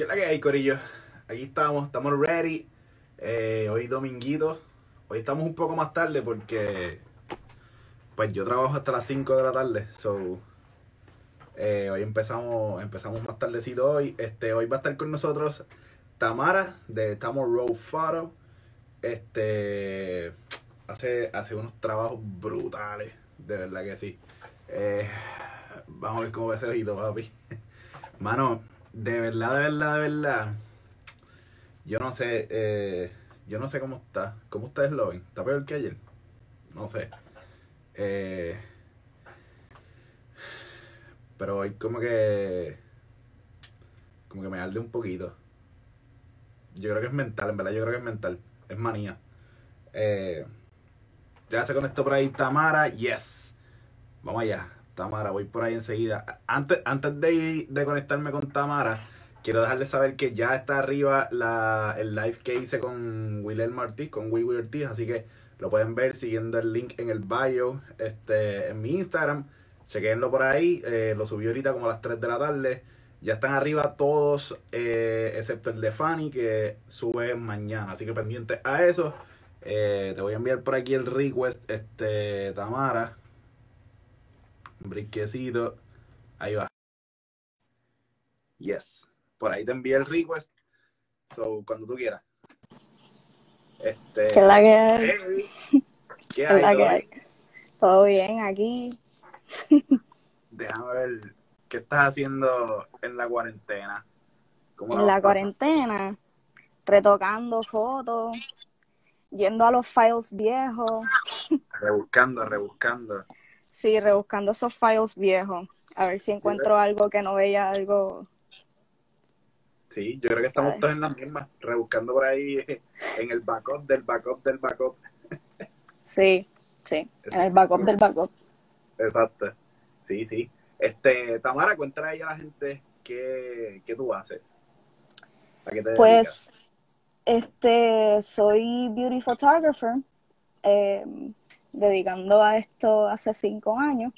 ¿Qué es la que hay, Corillo? Aquí estamos, estamos ready. Eh, hoy dominguito. Hoy estamos un poco más tarde porque pues yo trabajo hasta las 5 de la tarde. So, eh, hoy empezamos, empezamos más tardecito hoy. Este, hoy va a estar con nosotros Tamara de Tamo Road Photo. Este hace, hace unos trabajos brutales, de verdad que sí. Eh, vamos a ver cómo va ese ojito, papi. Mano, de verdad, de verdad, de verdad. Yo no sé, eh, yo no sé cómo está. ¿Cómo ustedes lo ven? ¿Está peor que ayer? No sé. Eh, pero hoy como que... Como que me arde un poquito. Yo creo que es mental, en verdad yo creo que es mental. Es manía. Eh, ya se conectó por ahí Tamara. Yes. Vamos allá. Tamara, voy por ahí enseguida. Antes, antes de, de conectarme con Tamara, quiero dejarles saber que ya está arriba el live que hice con Willel Martí, con Will Ortiz, así que lo pueden ver siguiendo el link en el bio este, en mi Instagram. Chequenlo por ahí, eh, lo subí ahorita como a las 3 de la tarde. Ya están arriba todos, eh, excepto el de Fanny, que sube mañana. Así que pendiente a eso. Eh, te voy a enviar por aquí el request, este, Tamara. Brinquecito. Ahí va. Yes. Por ahí te envié el request. So, cuando tú quieras. Este. ¿Qué es la que hay? Hey, ¿Qué ¿Qué es hay? la que ¿Todo hay? Todo bien aquí. Déjame ver qué estás haciendo en la cuarentena. ¿Cómo En la cuarentena, retocando fotos, yendo a los files viejos. Rebuscando, rebuscando. Sí, rebuscando esos files viejos. A ver si encuentro algo que no veía algo. Sí, yo creo que estamos ¿Sabes? todos en las mismas, rebuscando por ahí en el backup del backup del backup. Sí, sí, en el backup del backup. Exacto. Sí, sí. Este, Tamara, cuéntale ahí a la gente qué, qué tú haces. ¿A qué te dedicas? Pues, este, soy beauty photographer, eh, dedicando a esto hace cinco años.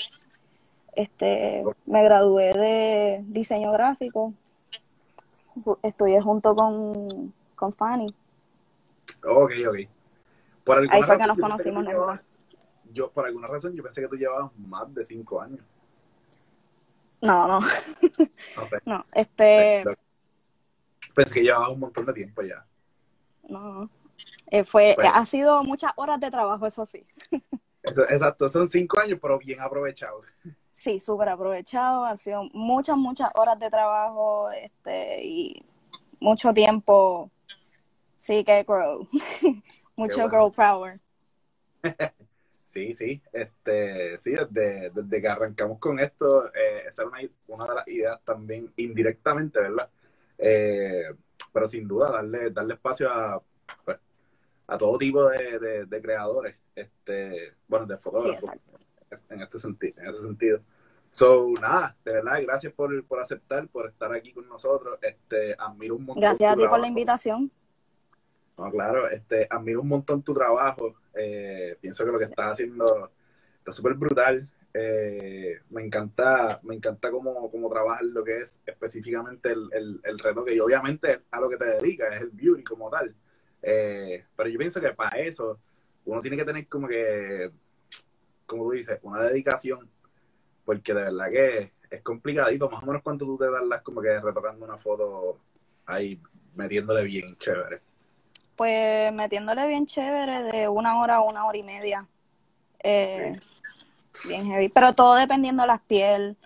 Este, me gradué de diseño gráfico. Estudié junto con, con Fanny. Ok, ok. Por alguna Ahí fue que razón, nos yo pensé conocimos llevabas- Yo, por alguna razón, yo pensé que tú llevabas más de cinco años. No, no, No sé. no. Este, Pensé que llevabas un montón de tiempo ya. no. Eh, fue, Bueno. ha sido muchas horas de trabajo, eso sí. Exacto, son cinco años, pero bien aprovechados. Sí, súper aprovechado. Han sido muchas, muchas horas de trabajo, este, y mucho tiempo. Sí, que grow. Mucho bueno. girl power. Sí, sí, este, sí, desde, desde que arrancamos con esto, eh, esa era una, una de las ideas también indirectamente, ¿verdad? Eh, pero sin duda, darle, darle espacio a, pues, a todo tipo de, de- de creadores, este, bueno, de fotógrafos, en este sentido, en ese sentido. So, nada, de verdad, gracias por, por aceptar, por estar aquí con nosotros, este, admiro un montón Gracias a ti por la invitación. No, claro, este, admiro un montón tu trabajo. eh, pienso que lo que estás haciendo está súper brutal. eh, me encanta, me encanta cómo, cómo trabajas lo que es específicamente el, el, el retoque y obviamente a lo que te dedicas, es el beauty como tal. Eh, pero yo pienso que para eso uno tiene que tener como que, como tú dices, una dedicación, porque de verdad que es complicadito, más o menos cuánto tú te das como que retocando una foto ahí, metiéndole bien chévere. Pues metiéndole bien chévere de una hora a una hora y media. Eh, bien heavy. Pero todo dependiendo de las piel.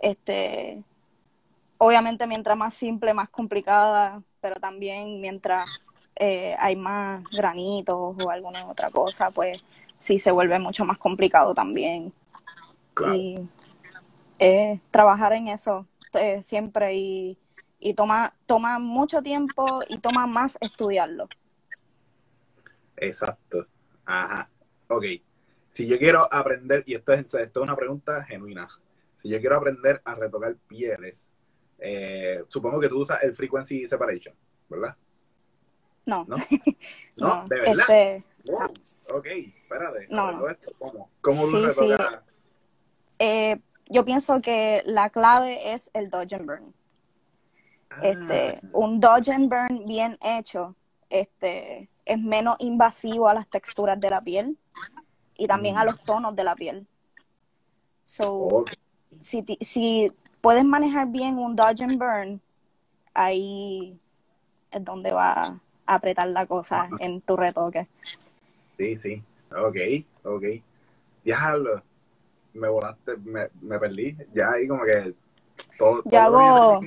Este, obviamente mientras más simple, más complicada, pero también mientras eh, hay más granitos o alguna otra cosa, pues sí se vuelve mucho más complicado también. Claro. Y eh, trabajar en eso eh, siempre y, y toma, toma mucho tiempo y toma más estudiarlo. Exacto. Ajá. Ok. Si yo quiero aprender, y esto es, esto es una pregunta genuina, si yo quiero aprender a retocar pieles, eh, supongo que tú usas el frequency separation, ¿verdad? No, ¿No? No, no, de verdad. este, Wow. Ok, espérate. No, no. esto. ¿Cómo? ¿Cómo Sí, sí. eh, yo pienso que la clave es el dodge and burn. Este, un dodge and burn bien hecho, este, es menos invasivo a las texturas de la piel y también a los tonos de la piel. So, si, si puedes manejar bien un dodge and burn, ahí es donde va apretar la cosa en tu retoque. Sí, sí. Ok, ok. Diablo. Me volaste, me, me perdí. Ya ahí como que todo. Yo todo hago-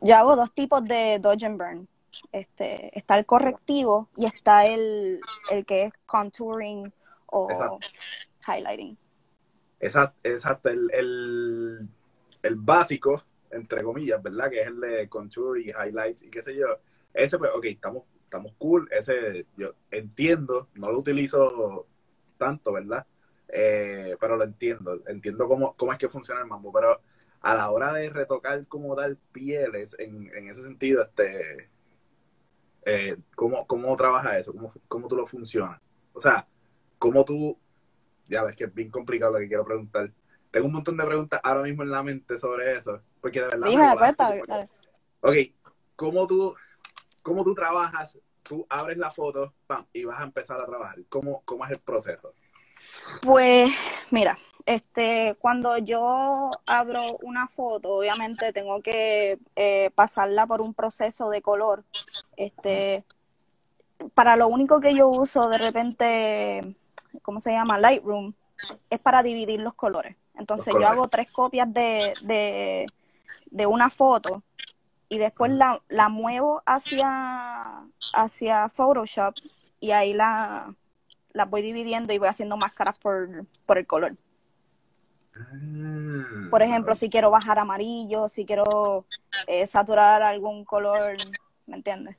yo hago dos tipos de dodge and burn. Este, está el correctivo y está el, el que es contouring o Exacto. highlighting. Exacto, exacto el, el, el básico, entre comillas, ¿verdad? Que es el de contour y highlights y qué sé yo. Ese, pues, ok, estamos, estamos cool. Ese, yo entiendo, no lo utilizo tanto, ¿verdad? Eh, pero lo entiendo, entiendo cómo, cómo es que funciona el mambo. Pero a la hora de retocar como tal pieles, en, en ese sentido, este, eh, ¿cómo, ¿cómo trabaja eso? ¿Cómo, ¿Cómo tú lo funcionas? O sea, ¿cómo tú ya ves que es bien complicado lo que quiero preguntar. Tengo un montón de preguntas ahora mismo en la mente sobre eso, porque de verdad me Dime, volaste, pues, porque- dale. Ok, ¿cómo tú, ¿cómo tú trabajas? Tú abres la foto pam, y vas a empezar a trabajar. ¿Cómo, cómo es el proceso? Pues mira, este, cuando yo abro una foto, obviamente tengo que eh, pasarla por un proceso de color. Este, para lo único que yo uso de repente, ¿cómo se llama? Lightroom, es para dividir los colores. Entonces Los yo hago tres copias de, de, de una foto y después la, la muevo hacia, hacia Photoshop y ahí la, las voy dividiendo y voy haciendo máscaras por, por el color. Ah, Por ejemplo, si quiero bajar amarillo, si quiero eh, saturar algún color, ¿me entiendes?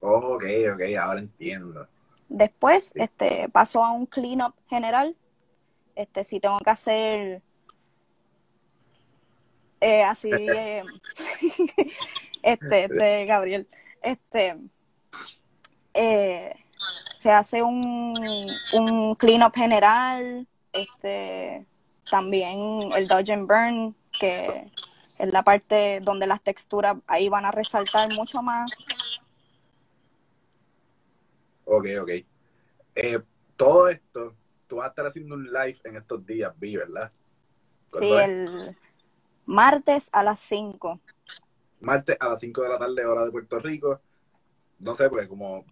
Ok, ok, ahora entiendo. Después, Sí. este, paso a un cleanup general. Este, si tengo que hacer eh, así, eh, este, este, Gabriel, este, eh, se hace un, un cleanup general, este, también el dodge and burn, que es la parte donde las texturas ahí van a resaltar mucho más. Ok, ok. Eh, todo esto, tú vas a estar haciendo un live en estos días, vi, ¿verdad? Sí, el martes a las 5. martes a las 5 de la tarde, hora de Puerto Rico. No sé, pues como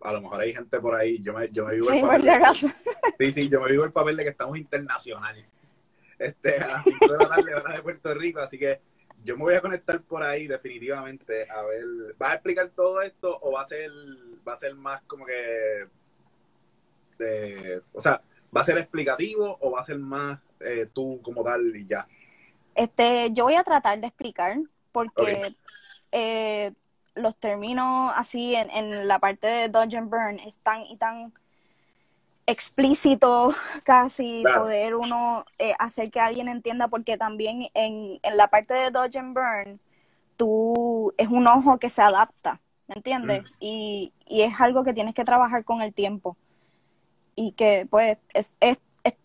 a lo mejor hay gente por ahí, yo me, yo me vivo el Sí, por papel si de- acaso. sí, sí, yo me vivo el papel de que estamos internacionales. Este, a las 5 de la tarde, hora de Puerto Rico, así que yo me voy a conectar por ahí definitivamente a ver, ¿vas a explicar todo esto o va a ser, va a ser más como que de, o sea, va a ser explicativo o va a ser más eh, tú como tal y ya? Este, yo voy a tratar de explicar porque eh, los términos así en, en la parte de Dodge and Burn es tan y tan explícito casi Claro. poder uno eh, hacer que alguien entienda porque también en, en la parte de Dodge and Burn tú es un ojo que se adapta, ¿me entiendes? Mm. Y, y es algo que tienes que trabajar con el tiempo y que pues es, es, es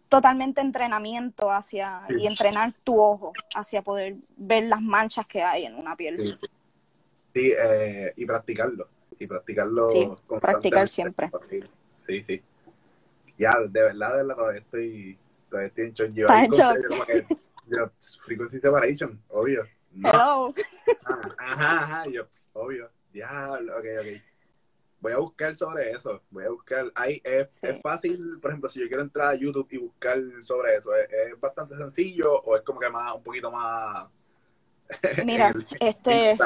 totalmente entrenamiento hacia Sí. y entrenar tu ojo hacia poder ver las manchas que hay en una piel. Sí, sí. Sí, eh, y practicarlo. Y practicarlo Sí, practicar siempre. Sí, sí. Ya, de verdad, de verdad, todavía estoy, todavía estoy en shock. Yo ¿Estás ahí en shock? yo, pss, frequency separation, obvio. No. Hello. Ajá, ajá, ajá, yo, pss, obvio. Ya, ok, ok. Voy a buscar sobre eso. Voy a buscar. Ahí es, Sí. es fácil, por ejemplo, si yo quiero entrar a YouTube y buscar sobre eso, ¿es, es bastante sencillo o es como que más, un poquito más. Mira, este,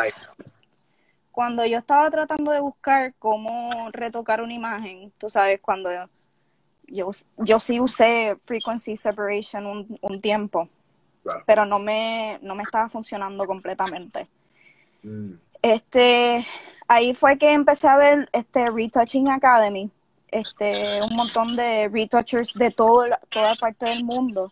cuando yo estaba tratando de buscar cómo retocar una imagen, tú sabes, cuando yo, yo sí usé frequency separation un, un tiempo, Claro. pero no me, no me estaba funcionando completamente. Mm, Este, ahí fue que empecé a ver este Retouching Academy, este, un montón de retouchers de todo, toda parte del mundo.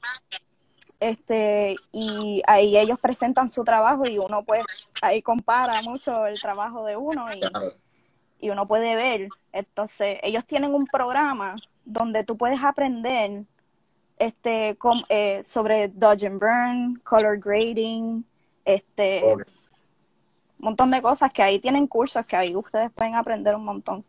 Este, y ahí ellos presentan su trabajo y uno pues ahí compara mucho el trabajo de uno y, y uno puede ver. Entonces, ellos tienen un programa donde tú puedes aprender este eh, sobre dodge and burn, color grading, este. Un montón de cosas que ahí tienen cursos que ahí ustedes pueden aprender un montón.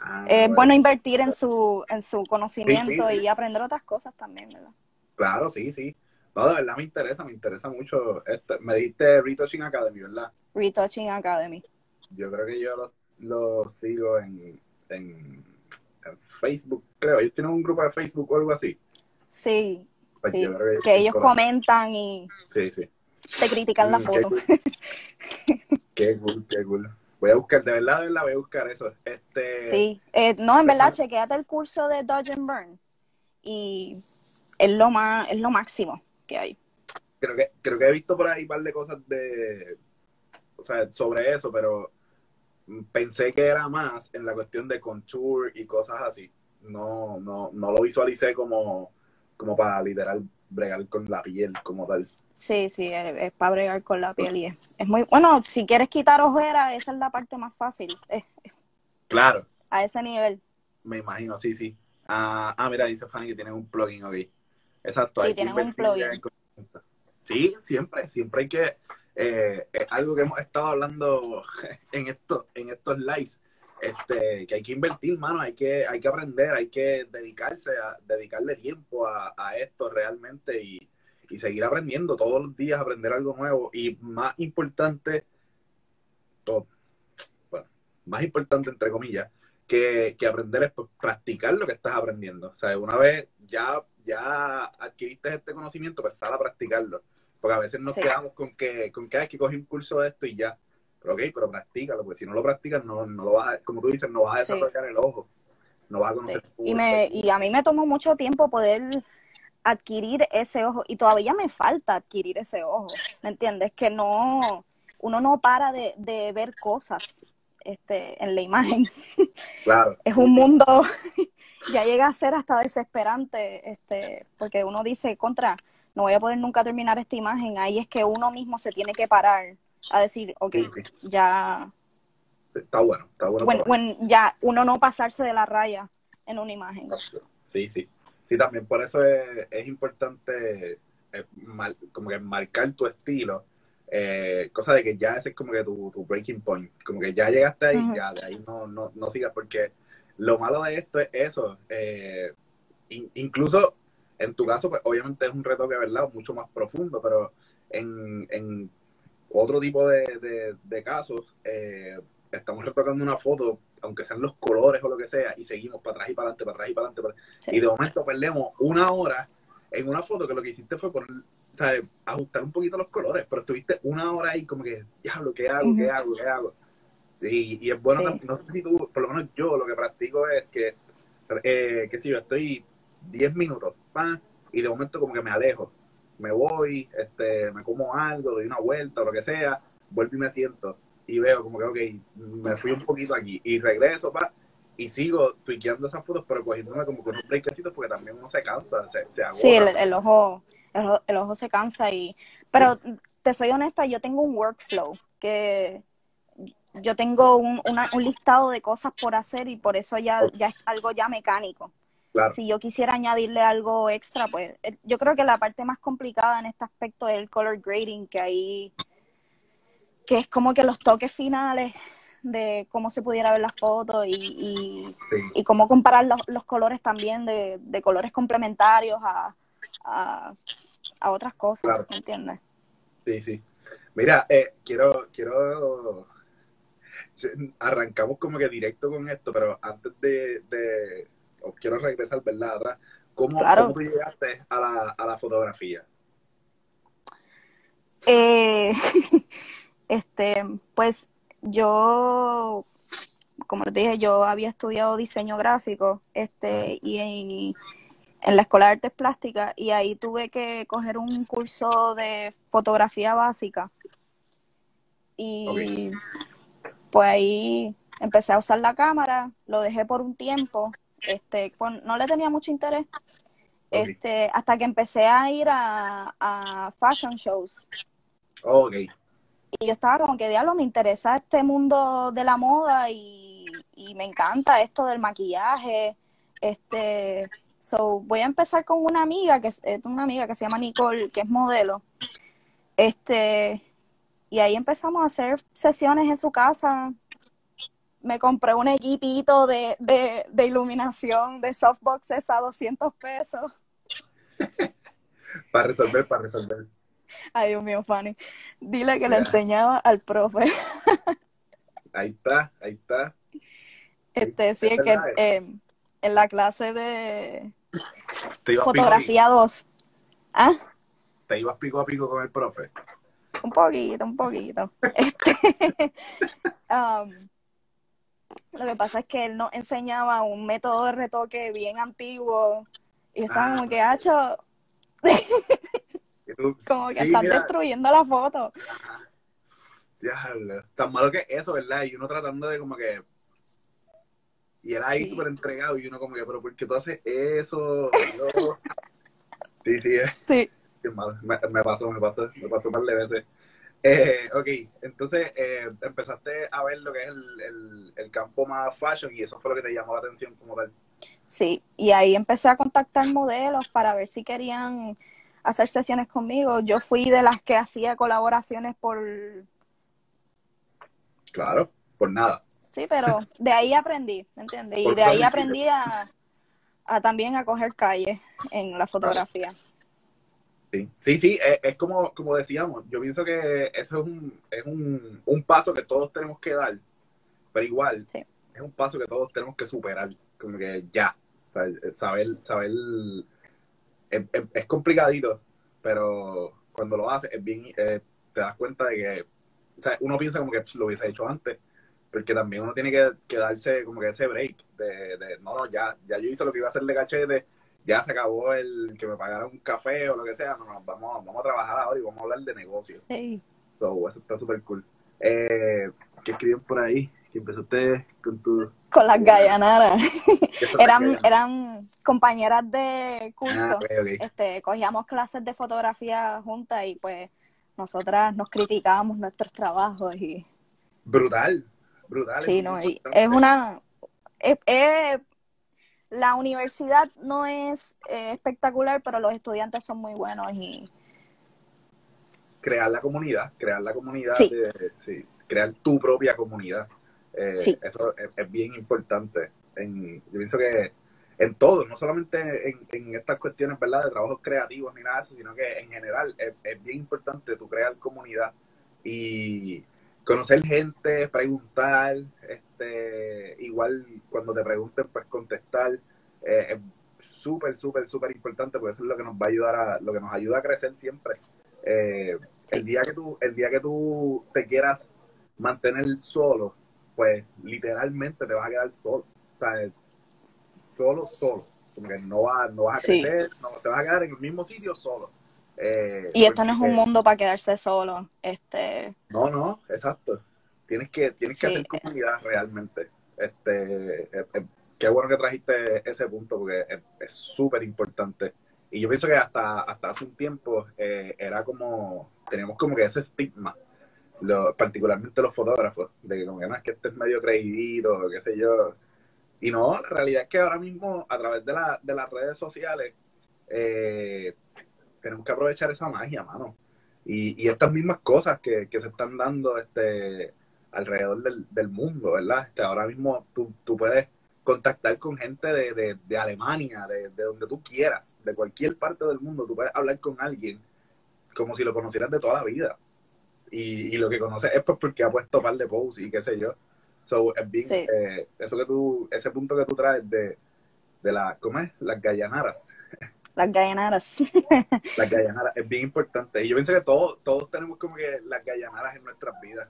Ah, Es bueno. bueno invertir en su, en su conocimiento Sí, sí, sí. y aprender otras cosas también, ¿verdad? Claro, sí, sí. No, de verdad me interesa, me interesa mucho. Este, me diste Retouching Academy, ¿verdad? Retouching Academy. Yo creo que yo lo, lo sigo en, en, en Facebook, creo. Ellos tienen un grupo de Facebook o algo así. Sí, Pues sí. Que ellos comentan y Sí, sí. Te critican la Mm, foto. Qué cool. qué cool. Voy a buscar, de verdad, de verdad, voy a buscar eso. Este, Sí, eh, no, en verdad, Eso- chequéate el curso de Dodge and Burn y es lo más, es lo máximo que hay. creo que creo que he visto por ahí un par de cosas de o sea sobre eso pero pensé que era más en la cuestión de contour y cosas así no no no lo visualicé como como para literal bregar con la piel como tal Sí, sí, es, para bregar con la piel y es, es muy bueno. Si quieres quitar ojeras, esa es la parte más fácil, claro a ese nivel. me imagino sí sí ah, ah mira dice Fanny que tienen un plugin ok exacto Sí, tienen un plugin. sí siempre siempre hay que eh, es algo que hemos estado hablando en estos en estos lives este que hay que invertir mano hay que hay que aprender hay que dedicarse a dedicarle tiempo a, a esto realmente y, y seguir aprendiendo todos los días aprender algo nuevo y más importante to- bueno más importante entre comillas que, que aprender es pues, practicar lo que estás aprendiendo o sea una vez ya ya adquiriste este conocimiento pues sal a practicarlo porque a veces nos Sí. quedamos con que con que hay que coger un curso de esto y ya pero ok, pero practícalo, porque si no lo practicas, no, no lo vas a, como tú dices, no vas a Sí. desarrollar el ojo, no vas a conocer Sí. tu- Y, me, y a mí me tomó mucho tiempo poder adquirir ese ojo y todavía me falta adquirir ese ojo, ¿me entiendes? Que no, uno no para de, de ver cosas este, en la imagen. Claro. Es un mundo, ya llega a ser hasta desesperante, este, porque uno dice, contra, no voy a poder nunca terminar esta imagen. Ahí es que uno mismo se tiene que parar a decir, ok, Sí, sí. ya, Está bueno, está bueno. para- bueno, ya uno no pasarse de la raya en una imagen. Sí, sí. Sí, también por eso es, es importante eh, como que marcar tu estilo. eh, cosa de que ya ese es como que tu, tu breaking point. Como que ya llegaste ahí, Ujú. ya de ahí no, no, no sigas. Porque lo malo de esto es eso. eh, in- incluso en tu caso, pues obviamente es un reto que, ¿verdad? Mucho más profundo, pero en, en otro tipo de, de- de casos, eh, estamos retocando una foto, aunque sean los colores o lo que sea, y seguimos para atrás y para adelante, para atrás y para adelante. para- Sí. Y de momento perdemos una hora en una foto que lo que hiciste fue poner, ¿sabes? ajustar un poquito los colores, pero estuviste una hora ahí como que, diablo, ¿qué hago? ¿Qué Ujú. hago? ¿Qué hago? Y, y es bueno, Sí. no sé si tú, por lo menos yo lo que practico es que, eh, que si yo estoy 10 minutos, y de momento como que me alejo, me voy, este, me como algo, doy una vuelta o lo que sea, vuelvo y me siento y veo como que, ok, me fui un poquito aquí y regreso, pa, y sigo tuiqueando esas fotos, pero cogiéndome como con unos breakecitos porque también uno se cansa, se, se. Sí, el, el, ojo- el ojo se cansa y, pero te soy honesta, yo tengo un workflow que yo tengo un, una- un listado de cosas por hacer y por eso ya, ya es algo ya mecánico. Claro. Si yo quisiera añadirle algo extra, pues eh, yo creo que la parte más complicada en este aspecto es el color grading, que ahí, que es como que los toques finales de cómo se pudiera ver la foto y, y, Sí. y cómo comparar los, los colores también de, de colores complementarios a, a, a otras cosas, Claro. ¿me entiendes? Sí, sí. Mira, eh, quiero, quiero, arrancamos como que directo con esto, pero antes de, de os quiero regresar, ¿verdad? Atrás. ¿Cómo, Claro. cómo llegaste a la, a la fotografía? Eh, este, pues yo, como les dije, yo había estudiado diseño gráfico, este, y en, en la Escuela de Artes Plásticas, y ahí tuve que coger un curso de fotografía básica. Y pues ahí empecé a usar la cámara, lo dejé por un tiempo, este, con- no le tenía mucho interés, este, hasta que empecé a ir a, a fashion shows. Ok, Y yo estaba como que, diablo, me interesa este mundo de la moda y, y me encanta esto del maquillaje. Este, so, voy a empezar con una amiga que es es una amiga que se llama Nicole, que es modelo. Este, y ahí empezamos a hacer sesiones en su casa. Me compré un equipito de, de, de iluminación de softboxes a 200 pesos. para resolver, para resolver. Ay, Dios mío, Fanny. Dile que le enseñaba al profe. ahí está, ahí está. Este, sí, es que eh, en la clase de fotografía 2. ¿Ah? ¿Te ibas pico a pico con el profe? Un poquito, un poquito. Este, um, lo que pasa es que él nos enseñaba un método de retoque bien antiguo y estaba como que, hacho, ah, como que estás destruyendo la foto. Ya, tan malo que eso, ¿verdad? Y uno tratando de como que y él ahí súper entregado y uno como que, pero ¿por qué tú haces eso? sí, sí, sí. Me, me, pasó, me pasó, me pasó un par de veces. Eh, ok, entonces eh, empezaste a ver lo que es el, el, campo más fashion y eso fue lo que te llamó la atención como tal. Sí, y ahí empecé a contactar modelos para ver si querían hacer sesiones conmigo. Yo fui de las que hacía colaboraciones por... Claro, por nada. Sí, pero de ahí aprendí, ¿me entiendes? Y de ahí aprendí a, también a coger calle en la fotografía. Sí, sí, sí es, como, como decíamos, yo pienso que eso es un, es un, un paso que todos tenemos que dar, pero igual es un paso que todos tenemos que superar, como que ya, saber, saber, es, es, complicadito, pero cuando lo haces es bien, eh, te das cuenta de que, o sea, uno piensa como que lo hubiese hecho antes, porque también uno tiene que, darse como que ese break de, de, no, no, ya, ya yo hice lo que iba a hacer de cachete, ya se acabó el que me pagaran un café o lo que sea, no, no, vamos, vamos a trabajar ahora y vamos a hablar de negocios. Sí. So, eso está súper cool. Eh, ¿Qué escriben por ahí? ¿Qué empezó usted con tu...? Con las gallanaras. eran, eran compañeras de curso. Ah, este, cogíamos clases de fotografía juntas y pues nosotras nos criticábamos nuestros trabajos y... Brutal, brutal. Sí, no, es una... la universidad no es eh, espectacular, pero los estudiantes son muy buenos y... Crear la comunidad, crear la comunidad, sí. crear tu propia comunidad. Eh, eso es, bien importante. En, yo pienso que en todo, no solamente en, estas cuestiones ¿verdad? de trabajos creativos ni nada de eso, sino que en general es, es bien importante tu crear comunidad y conocer gente, preguntar, este, igual cuando te pregunten, pues contestar, eh, es súper, súper, súper importante porque eso es lo que nos va a ayudar a, lo que nos ayuda a crecer siempre. Eh, el día que tú, el día que tú te quieras mantener solo, pues literalmente te vas a quedar solo. O sea, solo, solo. Porque no, va, no vas a crecer, no, te vas a quedar en el mismo sitio solo. Eh, y esto no es un mundo para quedarse solo. Este... No, no, exacto. Tienes que, tienes que hacer comunidad realmente. Este, eh, eh, qué bueno que trajiste ese punto porque es súper importante. Y yo pienso que hasta, hasta hace un tiempo era como, teníamos como que ese estigma, lo, particularmente los fotógrafos, de que como que no es que estés medio creído, qué sé yo. Y no, la realidad es que ahora mismo a través de, la, de las redes sociales eh, tenemos que aprovechar esa magia, mano. Y, y estas mismas cosas que, se están dando este alrededor del, mundo, ¿verdad? Este, ahora mismo tú, puedes contactar con gente de, de, Alemania, de, donde tú quieras, de cualquier parte del mundo, tú puedes hablar con alguien como si lo conocieras de toda la vida. Y, lo que conoces es pues porque ha puesto par de posts y qué sé yo. So, es bien, eh, eso que tú, ese punto que tú traes de, de la, ¿cómo es? Las gallanaras. Las gallanaras. Las gallanaras es bien importante. Y yo pienso que todos, todos tenemos como que las gallanaras en nuestras vidas.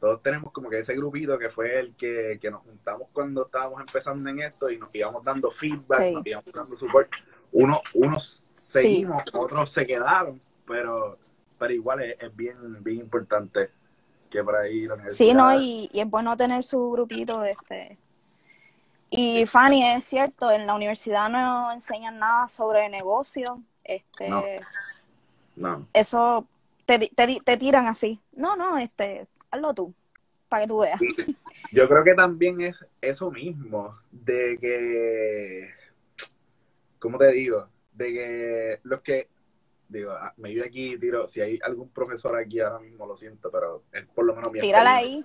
Todos tenemos como que ese grupito que fue el que, nos juntamos cuando estábamos empezando en esto y nos íbamos dando feedback, nos íbamos dando support. Uno, unos seguimos, otros se quedaron, pero, pero igual es, bien, bien importante que por ahí la. Sí, no, y, y es bueno tener su grupito, este y Fanny, es cierto, en la universidad no enseñan nada sobre negocio. Este, no. Eso te, te, te, tiran así. No, no, este, hazlo tú, para que tú veas. Yo creo que también es eso mismo, de que, ¿cómo te digo? De que los que digo, ah, me iba aquí, tiro, si hay algún profesor aquí ahora mismo, lo siento, pero es por lo menos mi Tírala ahí.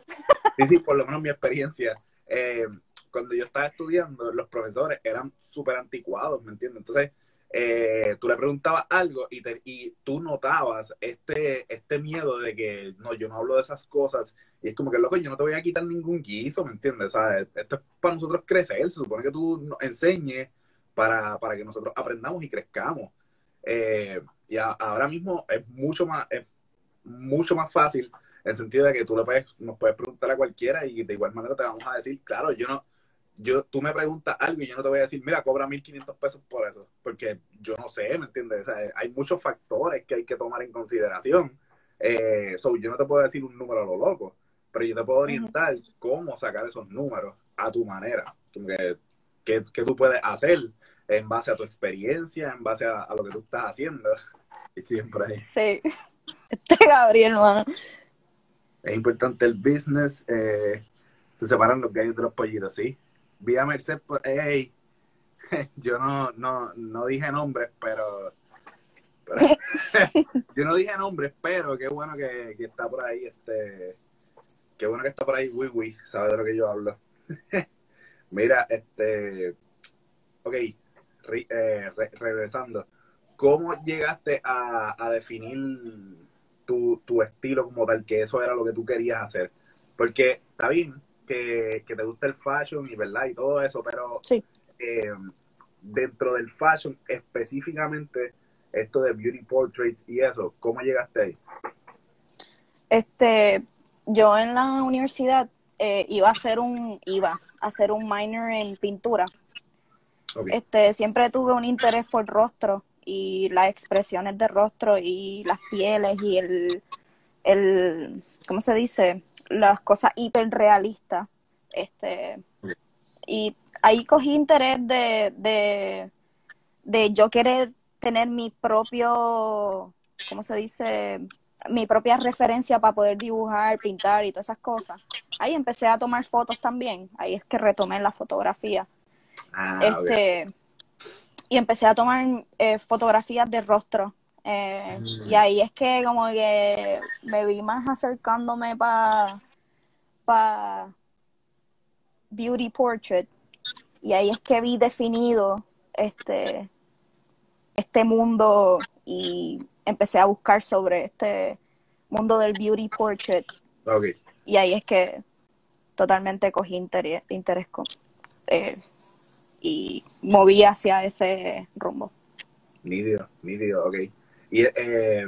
Sí, sí, por lo menos mi experiencia. Eh, cuando yo estaba estudiando, los profesores eran súper anticuados, ¿me entiendes? Entonces, eh, tú le preguntabas algo y, te, y tú notabas este, este miedo de que, no, yo no hablo de esas cosas. Y es como que, loco, yo no te voy a quitar ningún guiso, ¿me entiendes? O sea, esto es para nosotros crecer, se supone que tú enseñes para, para que nosotros aprendamos y crezcamos. Eh, y ahora mismo es mucho más, es mucho más fácil en el sentido de que tú le puedes, nos puedes preguntar a cualquiera y de igual manera te vamos a decir, claro, yo no, yo, tú me preguntas algo y yo no te voy a decir, mira, cobra 1.500 pesos por eso, porque yo no sé, ¿me entiendes? O sea, hay muchos factores que hay que tomar en consideración. Eh, yo no te puedo decir un número a lo loco, pero yo te puedo orientar cómo sacar esos números a tu manera, que, que, tú puedes hacer en base a tu experiencia, en base a, lo que tú estás haciendo. Y siempre ahí. Sí, este Gabriel, hermano. Es importante el business, eh, se separan los gallos de los pollitos, ¿sí? Vi a Merced, hey, yo no, no, no dije nombres, pero, yo no dije nombres, pero qué bueno que, está por ahí, este, qué bueno que está por ahí Wii sabe de lo que yo hablo. Mira, este, ok, eh, regresando, ¿cómo llegaste a, a definir tu, tu, estilo como tal, que eso era lo que tú querías hacer? Porque, está bien, que, te gusta el fashion y verdad y todo eso, pero eh, dentro del fashion específicamente esto de beauty portraits y eso, ¿cómo llegaste ahí? Este, yo en la universidad eh, iba a hacer un iba a hacer un minor en pintura. Este, siempre tuve un interés por rostro y las expresiones de rostro y las pieles y el el, ¿cómo se dice? Las cosas hiperrealistas. Este, y ahí cogí interés de, de, de yo querer tener mi propio, ¿cómo se dice? Mi propia referencia para poder dibujar, pintar y todas esas cosas. Ahí empecé a tomar fotos también. Ahí es que retomé la fotografía. Ah, este, Y empecé a tomar eh, fotografías de rostro eh, y ahí es que como que me vi más acercándome para pa beauty portrait y ahí es que vi definido este este mundo y empecé a buscar sobre este mundo del beauty portrait y ahí es que totalmente cogí interés, interés con, eh, y moví hacia ese rumbo. Nítido, nítido, ok. Y eh,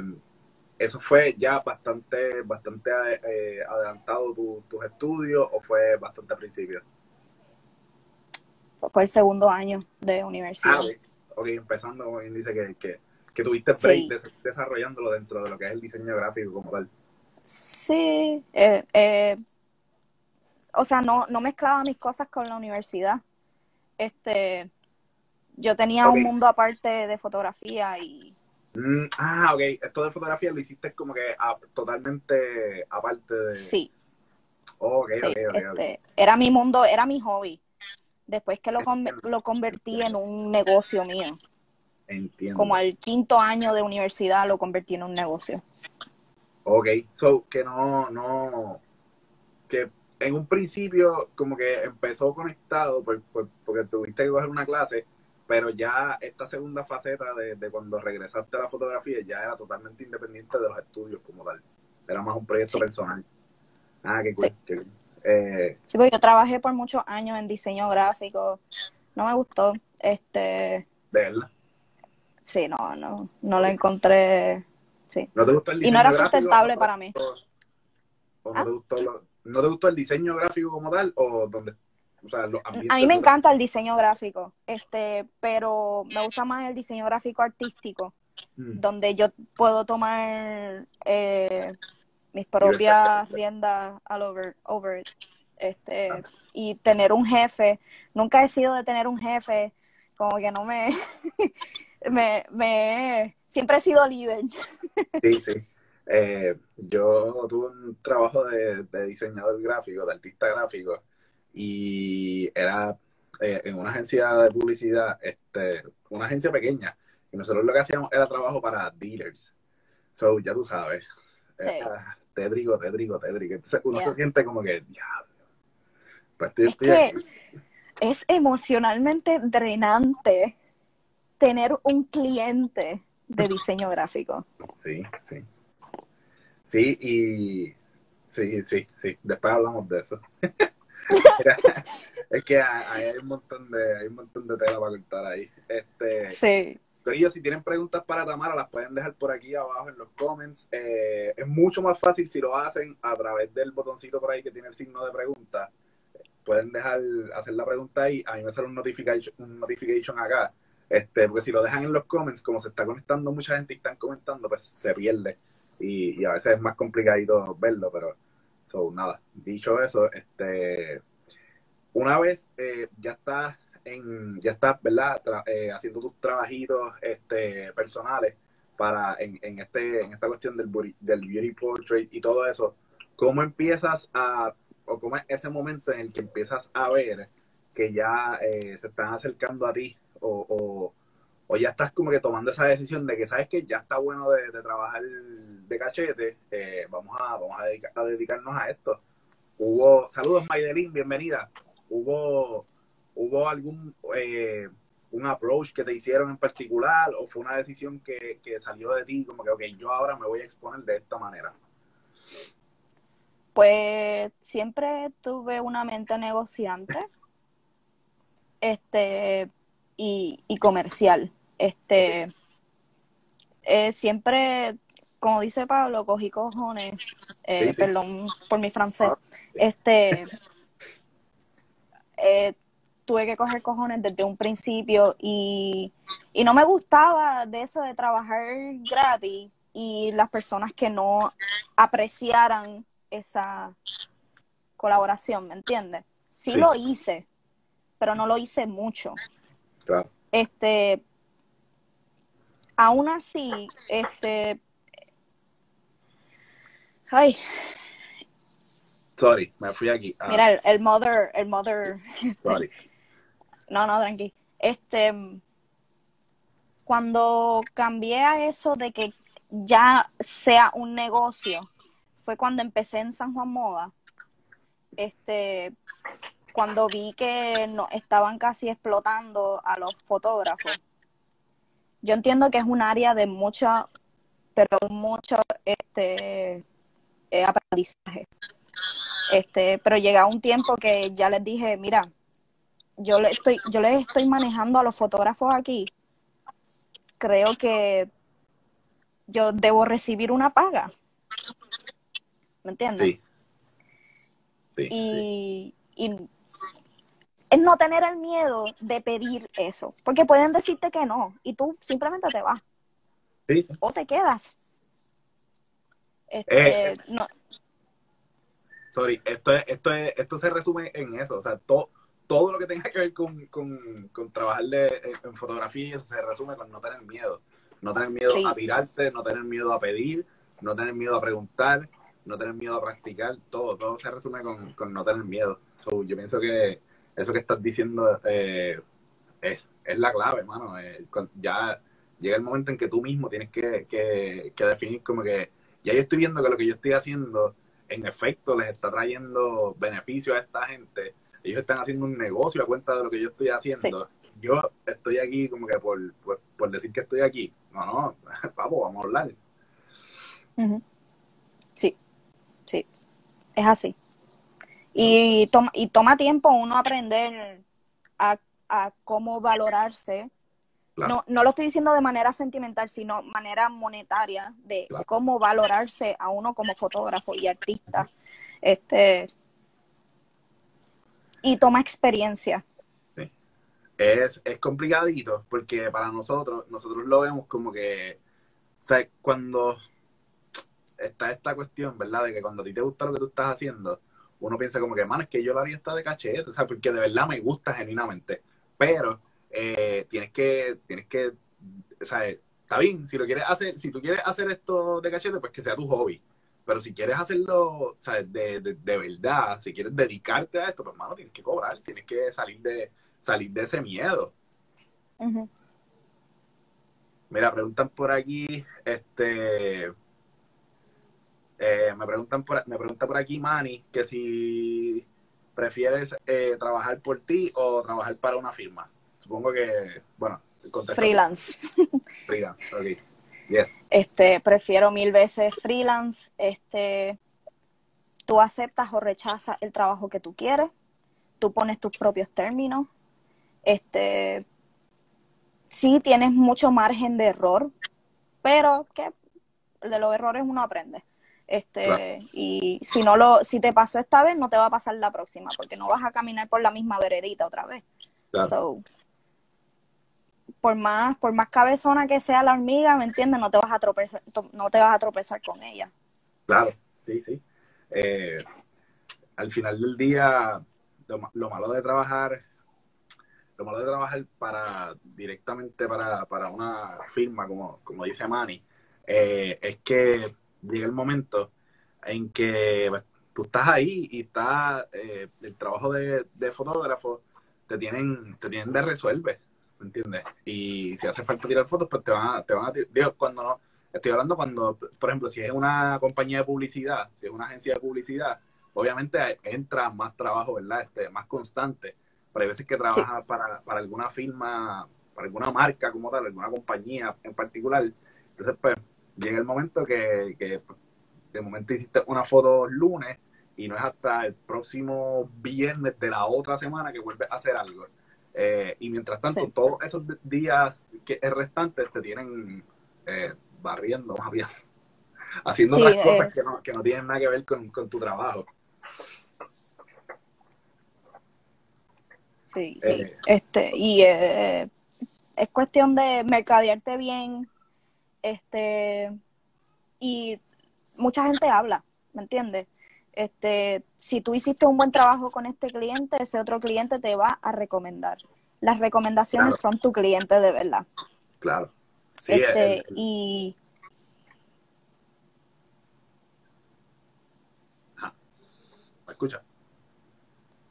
eso fue ya bastante, bastante eh, adelantado tus estudios o fue bastante al principio? Fue el segundo año de universidad. Ah, ok, empezando, como bien dice que, que, que tuviste break desarrollándolo dentro de lo que es el diseño gráfico como tal. Sí, eh, eh, o sea, no, no mezclaba mis cosas con la universidad. Este, yo tenía un mundo aparte de fotografía y Mm, ah, ok. Esto de fotografía lo hiciste como que totalmente aparte de... Sí. ok, ok, este, Era mi mundo, era mi hobby. Después que lo, lo convertí en un negocio mío. Entiendo. Como al quinto año de universidad lo convertí en un negocio. Ok, so que no, no, que en un principio como que empezó conectado porque tuviste que coger una clase pero ya esta segunda faceta de, cuando regresaste a la fotografía ya era totalmente independiente de los estudios como tal. Era más un proyecto personal. Ah, qué cool. Eh, sí. porque yo trabajé por muchos años en diseño gráfico. No me gustó. Este. ¿De verdad? Sí, no, no, no lo encontré. Sí. ¿No te gustó el diseño Y no era sustentable para mí. no, te ¿Ah? gustó ¿No te gustó el diseño gráfico como tal o donde a mí me encanta el diseño gráfico, este, pero me gusta más el diseño gráfico artístico, mm. donde yo puedo tomar eh, mis propias riendas all over, over este, y tener un jefe. Nunca he sido de tener un jefe, como que no me, me, me, siempre he sido líder. Sí, sí. Eh, yo tuve un trabajo de, de diseñador gráfico, de artista gráfico, y era eh, en una agencia de publicidad, este, una agencia pequeña, Y nosotros lo que hacíamos era trabajo para dealers. So, ya tú sabes. Sí. Ah, tédrico, tédrico, tédrico. Entonces uno Yeah. se siente como que, diablo. Pues estoy, Es estoy que aquí. es emocionalmente drenante tener un cliente de diseño gráfico. Sí, sí. Sí, y sí, sí, sí. Después hablamos de eso. Es que hay, hay un montón de, hay un montón de tela para cortar ahí. Este, Sí. Pero ellos, si tienen preguntas para Tamara, las pueden dejar por aquí abajo en los comments. Eh, es mucho más fácil si lo hacen a través del botoncito por ahí que tiene el signo de pregunta. Pueden dejar, hacer la pregunta ahí. A mí me sale un notification, un notification acá. Este, porque si lo dejan en los comments, como se está conectando mucha gente y están comentando, pues se pierde. Y, y a veces es más complicadito verlo, pero so, nada. Dicho eso, este una vez eh, ya estás en, ya estás, ¿verdad? Eh, haciendo tus trabajitos este, personales para en, en este, en esta cuestión del del beauty portrait y todo eso, ¿cómo empiezas a, o cómo es ese momento en el que empiezas a ver que ya eh, se están acercando a ti o, o ya estás como que tomando esa decisión de que sabes que ya está bueno de, trabajar de cachete, eh, vamos a, vamos a, dedica- a dedicarnos a esto? Hubo, saludos Maydelín, bienvenida. Hubo, hubo algún eh, un approach que te hicieron en particular o fue una decisión que, que salió de ti como que ok, yo ahora me voy a exponer de esta manera. Pues siempre tuve una mente negociante este y, y comercial. Este eh, siempre, como dice Pablo, cogí cojones, eh, Sí, sí. perdón por mi francés, Ah, sí. este eh, tuve que coger cojones desde un principio y, y no me gustaba de eso de trabajar gratis y las personas que no apreciaran esa colaboración, ¿me entiendes? Sí, Sí. lo hice, pero no lo hice mucho. Claro. Este, aún así, este, ay, Sorry, me fui aquí. Ah, mira, el, el mother, el mother, sorry. No, no, tranqui. Este, cuando cambié a eso de que ya sea un negocio, fue cuando empecé en San Juan Moda. Este, cuando vi que no estaban casi explotando a los fotógrafos. Yo entiendo que es un área de mucha, pero mucho este eh, aprendizaje. Este, pero llega un tiempo que ya les dije, mira, yo le estoy, yo les estoy manejando a los fotógrafos aquí. Creo que yo debo recibir una paga. ¿Me entiendes? Sí. Sí, sí. y, y es no tener el miedo de pedir eso, porque pueden decirte que no y tú simplemente te vas Sí, sí. o te quedas. Este, Eh. no, Sorry, esto, es, esto, es, esto se resume en eso. O sea, to- todo lo que tenga que ver con, con, con en fotografía y eso se resume con no tener miedo. No tener miedo Sí. a tirarte, no tener miedo a pedir, no tener miedo a preguntar, no tener miedo a practicar. Todo, todo se resume con, con no tener miedo. So, yo pienso que eso que estás diciendo eh, es, es la clave, hermano. Eh, ya llega el momento en que tú mismo tienes que, que, que definir como que ya yo estoy viendo que lo que yo estoy haciendo en efecto les está trayendo beneficio a esta gente. Ellos están haciendo un negocio a cuenta de lo que yo estoy haciendo. Yo estoy aquí como que por, por, por decir que estoy aquí. No, no, vamos, vamos a hablar. Sí, sí, es así. Y toma, y toma tiempo uno aprender a, a cómo valorarse. Claro. No, no lo estoy diciendo de manera sentimental, sino manera monetaria, de Claro. cómo valorarse a uno como fotógrafo y artista. Este, y toma experiencia. Es, es complicadito porque para nosotros, nosotros lo vemos como que, o sea, cuando está esta cuestión, ¿verdad? De que cuando a ti te gusta lo que tú estás haciendo, uno piensa como que, man, es que yo lo haría hasta de cachete, o sea, porque de verdad me gusta genuinamente. Pero eh, tienes que, tienes que, o sea, está bien, si lo quieres hacer, si tú quieres hacer esto de cachete, pues que sea tu hobby. Pero si quieres hacerlo, o sea, de, de, de verdad, si quieres dedicarte a esto, pues, mano, tienes que cobrar, tienes que salir de, salir de ese miedo. Mira, preguntan por aquí, este, eh, me preguntan por, me pregunta por aquí Manny que si prefieres eh, trabajar por ti o trabajar para una firma. Supongo que, bueno, freelance. Freelance, ok. Yes. Este, prefiero mil veces freelance. Este, tú aceptas o rechazas el trabajo que tú quieres. Tú pones tus propios términos. Este, sí tienes mucho margen de error, pero que de los errores uno aprende. Este, y si no lo, si te pasó esta vez, no te va a pasar la próxima, porque no vas a caminar por la misma veredita otra vez. por más, por más cabezona que sea la hormiga, ¿me entiendes? No te vas a tropezar, no te vas a tropezar con ella. Claro, sí, sí. Eh, al final del día, lo, malo de trabajar, lo malo de trabajar para directamente para, para una firma, como, como dice Manny, eh, es que llega el momento en que pues, tú estás ahí y está eh, el trabajo de, fotógrafo te tienen te tienen de resuelve ¿me entiendes? y si hace falta tirar fotos pues te van a, te van a digo cuando no estoy hablando cuando por ejemplo si es una compañía de publicidad si es una agencia de publicidad obviamente entra más trabajo verdad este más constante. Pero hay veces que trabajas para, para alguna firma para alguna marca como tal alguna compañía en particular. Entonces pues llega el momento que, de momento hiciste una foto lunes y no es hasta el próximo viernes de la otra semana que vuelves a hacer algo. Eh, y mientras tanto, todos esos días que es restante te tienen eh, barriendo más bien, haciendo otras cosas eh. que, no, tienen nada que ver con, tu trabajo. Sí, sí. este, y es cuestión de mercadearte bien, este, y mucha gente habla, ¿me entiendes? Este, si tú hiciste un buen trabajo con este cliente, ese otro cliente te va a recomendar. Las recomendaciones son tu cliente de verdad. Claro. Sí, este, y ¿Me escucha?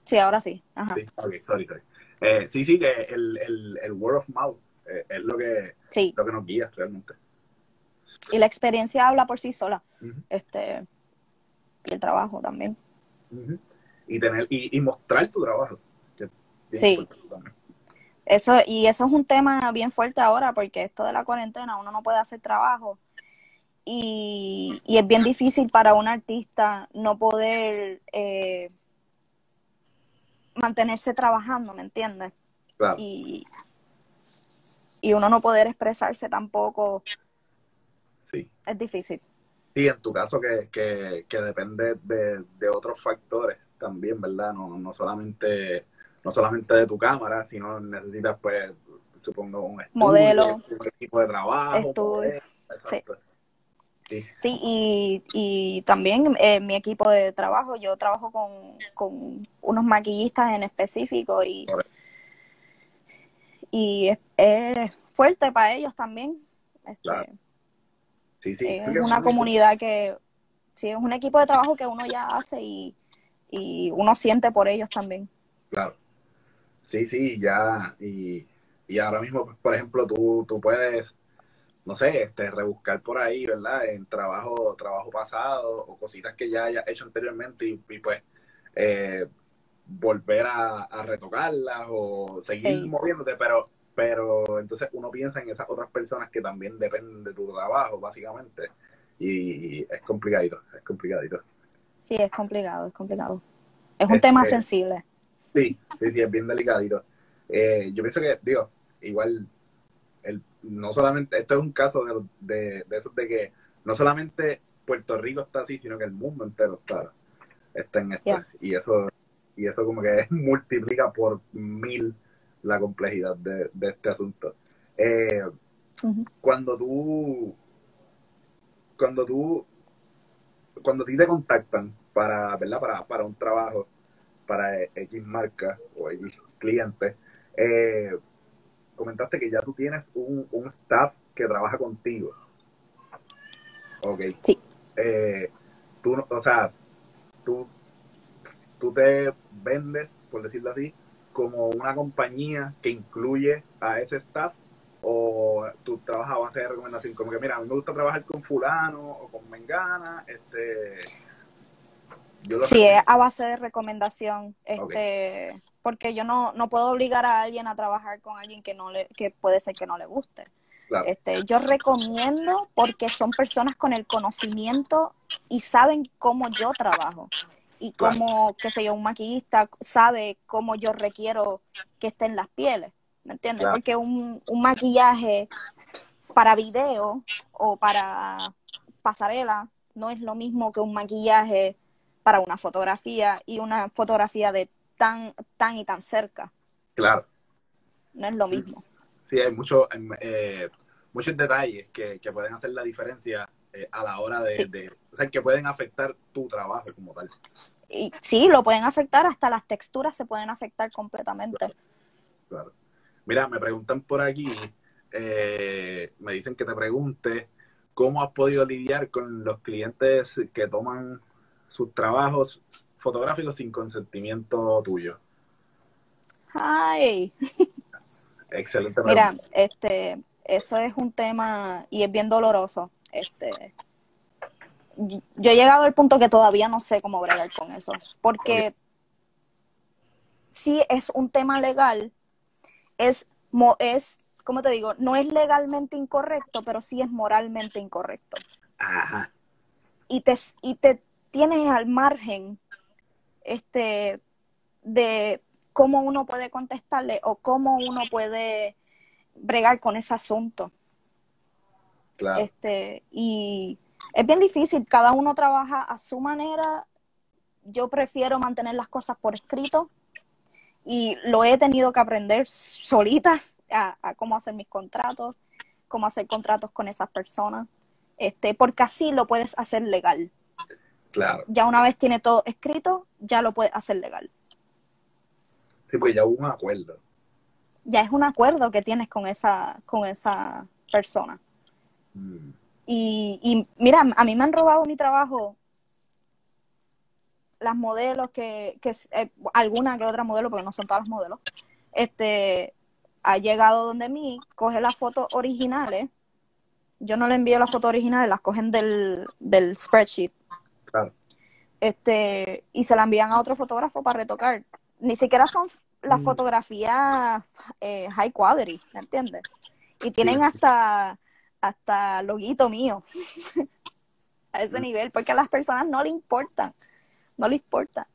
Sí, ahora sí. Sí, okay, sorry, sorry. Eh, sí, sí, que el, el, el word of mouth eh, es lo que, lo que nos guía realmente y la experiencia habla por sí sola. Este y el trabajo también. Y tener y, mostrar tu trabajo. sí. Eso y eso es un tema bien fuerte ahora porque esto de la cuarentena uno no puede hacer trabajo y, es bien difícil para un artista no poder eh, mantenerse trabajando, ¿me entiendes? Y, y uno no poder expresarse tampoco Sí. Es difícil. Sí, en tu caso que, que, depende de, otros factores también, ¿verdad? No, no solamente no solamente de tu cámara, sino necesitas, pues, supongo, un estudio, modelo, un equipo de trabajo. sí. sí. y, y también eh, mi equipo de trabajo, yo trabajo con, con unos maquillistas en específico y, y es, fuerte para ellos también. Este, es una comunidad que, sí, es un equipo de trabajo que uno ya hace y, uno siente por ellos también. Claro. Sí, sí, ya, y, ahora mismo, por ejemplo, tú, tú puedes, no sé, este, rebuscar por ahí, ¿verdad? En trabajo, trabajo pasado o cositas que ya hayas hecho anteriormente y, pues eh, volver a, retocarlas o seguir moviéndote, pero pero entonces uno piensa en esas otras personas que también dependen de tu trabajo, básicamente, y es complicadito, es complicadito. Sí, es complicado, es complicado. Es un tema este, sensible. Sí, sí, sí, es bien delicadito. Eh, yo pienso que, digo, igual, el, no solamente, esto es un caso de, de, de eso, de que no solamente Puerto Rico está así, sino que el mundo entero está, está en esto. Y eso y eso como que multiplica por mil la complejidad de, este asunto. Eh, cuando tú, cuando tú, cuando a ti te contactan para, ¿verdad? Para, para un trabajo, para X marca o X cliente, eh, comentaste que ya tú tienes un, un, staff que trabaja contigo. Ok. Sí. Eh, tú, o sea, tú, tú te vendes, por decirlo así, como una compañía que incluye a ese staff o tú trabajas a base de recomendación, como que mira, a mí me gusta trabajar con fulano o con mengana, este... Yo sí, es a base de recomendación, este, porque yo no, no puedo obligar a alguien a trabajar con alguien que no le, que puede ser que no le guste. Este, yo recomiendo porque son personas con el conocimiento y saben cómo yo trabajo y cómo, qué sé yo, un maquillista sabe cómo yo requiero que estén las pieles. ¿me entiendes? Porque un, un maquillaje para video o para pasarela no es lo mismo que un maquillaje para una fotografía y una fotografía de tan, tan y tan cerca. Claro. No es lo mismo. Sí, hay mucho, eh, muchos detalles que, pueden hacer la diferencia eh, a la hora de, O sea, que pueden afectar tu trabajo como tal. Y, sí, lo pueden afectar, hasta las texturas se pueden afectar completamente. claro. Mira, me preguntan por aquí, eh, me dicen que te pregunte cómo has podido lidiar con los clientes que toman sus trabajos fotográficos sin consentimiento tuyo. Ay. Excelente. Mira, este, eso es un tema y es bien doloroso. Este, yo he llegado al punto que todavía no sé cómo bregar con eso, porque sí es un tema legal, es, es, ¿cómo te digo? No es legalmente incorrecto, pero sí es moralmente incorrecto. Ajá. Y te, y te tienes al margen este, de cómo uno puede contestarle o cómo uno puede bregar con ese asunto. Claro. Este, y es bien difícil, cada uno trabaja a su manera. Yo prefiero mantener las cosas por escrito y lo he tenido que aprender solita a, cómo hacer mis contratos, cómo hacer contratos con esas personas, este, porque así lo puedes hacer legal. Claro. Ya una vez tiene todo escrito, ya lo puedes hacer legal. Sí, pues ya hubo un acuerdo. Ya es un acuerdo que tienes con esa, con esa persona. Mm. Y, y mira, a mí me han robado mi trabajo las modelos que, que eh, alguna que otra modelo, porque no son todas las modelos, este, ha llegado donde mí, coge las fotos originales, yo no le envío las fotos originales, las cogen del, del spreadsheet. Este, y se la envían a otro fotógrafo para retocar. Ni siquiera son las mm. fotografías eh, high quality, ¿me entiendes? Y tienen hasta, hasta loguito mío a ese mm. nivel, porque a las personas no le importan no le importa.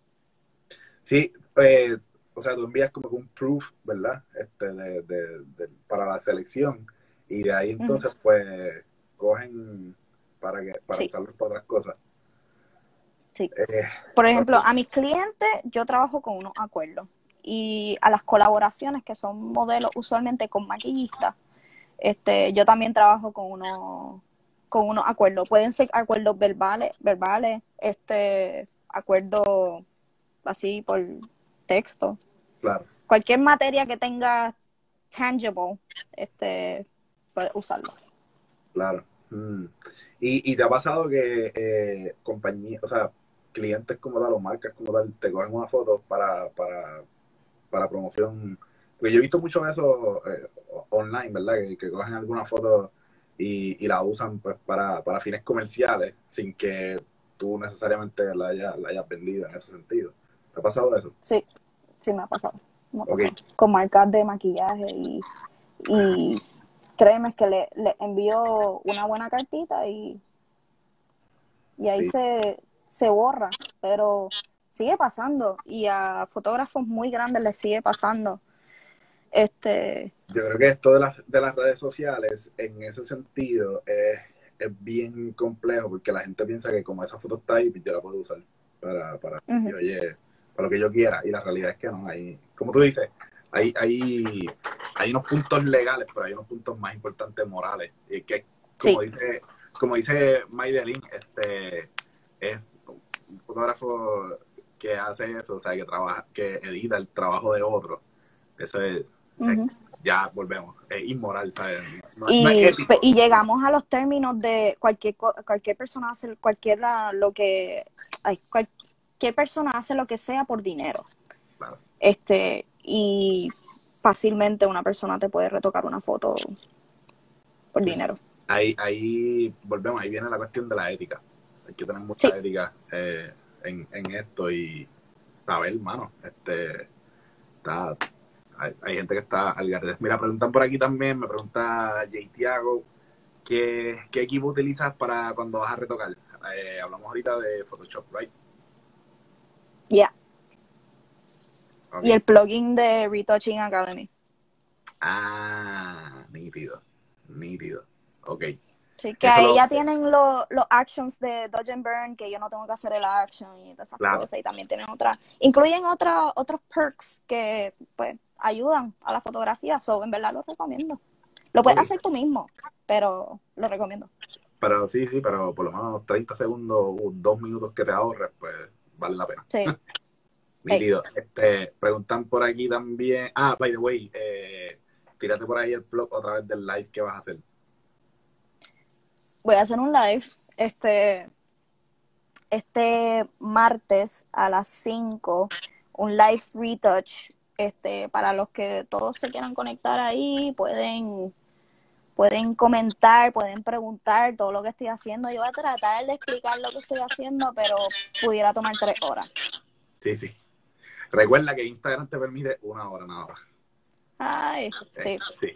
Sí, eh, o sea, tú envías como un proof, ¿verdad? Este, de, de, para la selección y de ahí entonces pues cogen para que para usarlos para otras cosas. Sí. Eh, Por ejemplo, a mis clientes yo trabajo con unos acuerdos y a las colaboraciones que son modelos usualmente con maquillistas, este, yo también trabajo con unos con unos acuerdos. Pueden ser acuerdos verbales, verbales, este, acuerdo así por texto. Claro. Cualquier materia que tenga tangible, este, puedes usarlo. Claro. Mm. ¿Y, ¿Y, te ha pasado que eh, compañías, o sea, clientes como tal o marcas como tal, te cogen una foto para, para, para promoción? Porque yo he visto mucho eso eh, online, ¿verdad? Que, cogen alguna foto y, y la usan pues para, para fines comerciales sin que tú necesariamente la, hayas vendido en ese sentido. ¿Te ha pasado eso? Sí, sí me ha pasado. Con marcas de maquillaje y, y créeme que le, le envío una buena cartita y, y ahí se, se borra, pero sigue pasando y a fotógrafos muy grandes les sigue pasando. Este... Yo creo que esto de las, de las redes sociales en ese sentido es es bien complejo porque la gente piensa que como esa foto está ahí, pues yo la puedo usar para, para, oye, para lo que yo quiera. Y la realidad es que no, hay, como tú dices, hay, hay, hay unos puntos legales, pero hay unos puntos más importantes morales. Y que, como dice, como dice Maydelin, este, es un fotógrafo que hace eso, o sea, que trabaja, que edita el trabajo de otro. Eso es, ya volvemos, es inmoral, ¿sabes? y, llegamos a los términos de cualquier cualquier persona hace cualquier lo que cualquier persona hace lo que sea por dinero. Este y fácilmente una persona te puede retocar una foto por dinero. Ahí, ahí volvemos, ahí viene la cuestión de la ética. Hay que tener mucha Sí. ética eh, en, en esto y saber, hermano, este, está, hay, hay gente que está al garete. Mira, preguntan por aquí también, me pregunta Jay Tiago, ¿qué, ¿qué equipo utilizas para cuando vas a retocar? Eh, hablamos ahorita de Photoshop, ¿right? Yeah. Ok. Y el plugin de Retouching Academy. Ah, nítido, nítido. Ok. Sí, que ahí lo- ya tienen lo- los actions de Dodge and Burn, que yo no tengo que hacer el action y todas esas Claro. cosas. Y también tienen otras, incluyen otras otros perks que pues ayudan a la fotografía. So, en verdad lo recomiendo. Lo puedes hacer tú mismo, pero lo recomiendo. Pero sí, sí, pero por lo menos 30 segundos o dos minutos que te ahorres, pues vale la pena. Sí. Nítido. Este, preguntan por aquí también. Ah, by the way, eh, tírate por ahí el blog otra vez del live que vas a hacer. Voy a hacer un live este, este martes a las 5, un live retouch. Este, para los que todos se quieran conectar ahí, pueden, pueden comentar, pueden preguntar todo lo que estoy haciendo. Yo voy a tratar de explicar lo que estoy haciendo, pero pudiera tomar tres horas. Sí, sí. Recuerda que Instagram te permite una hora nada más. Ay, sí. Eh, sí.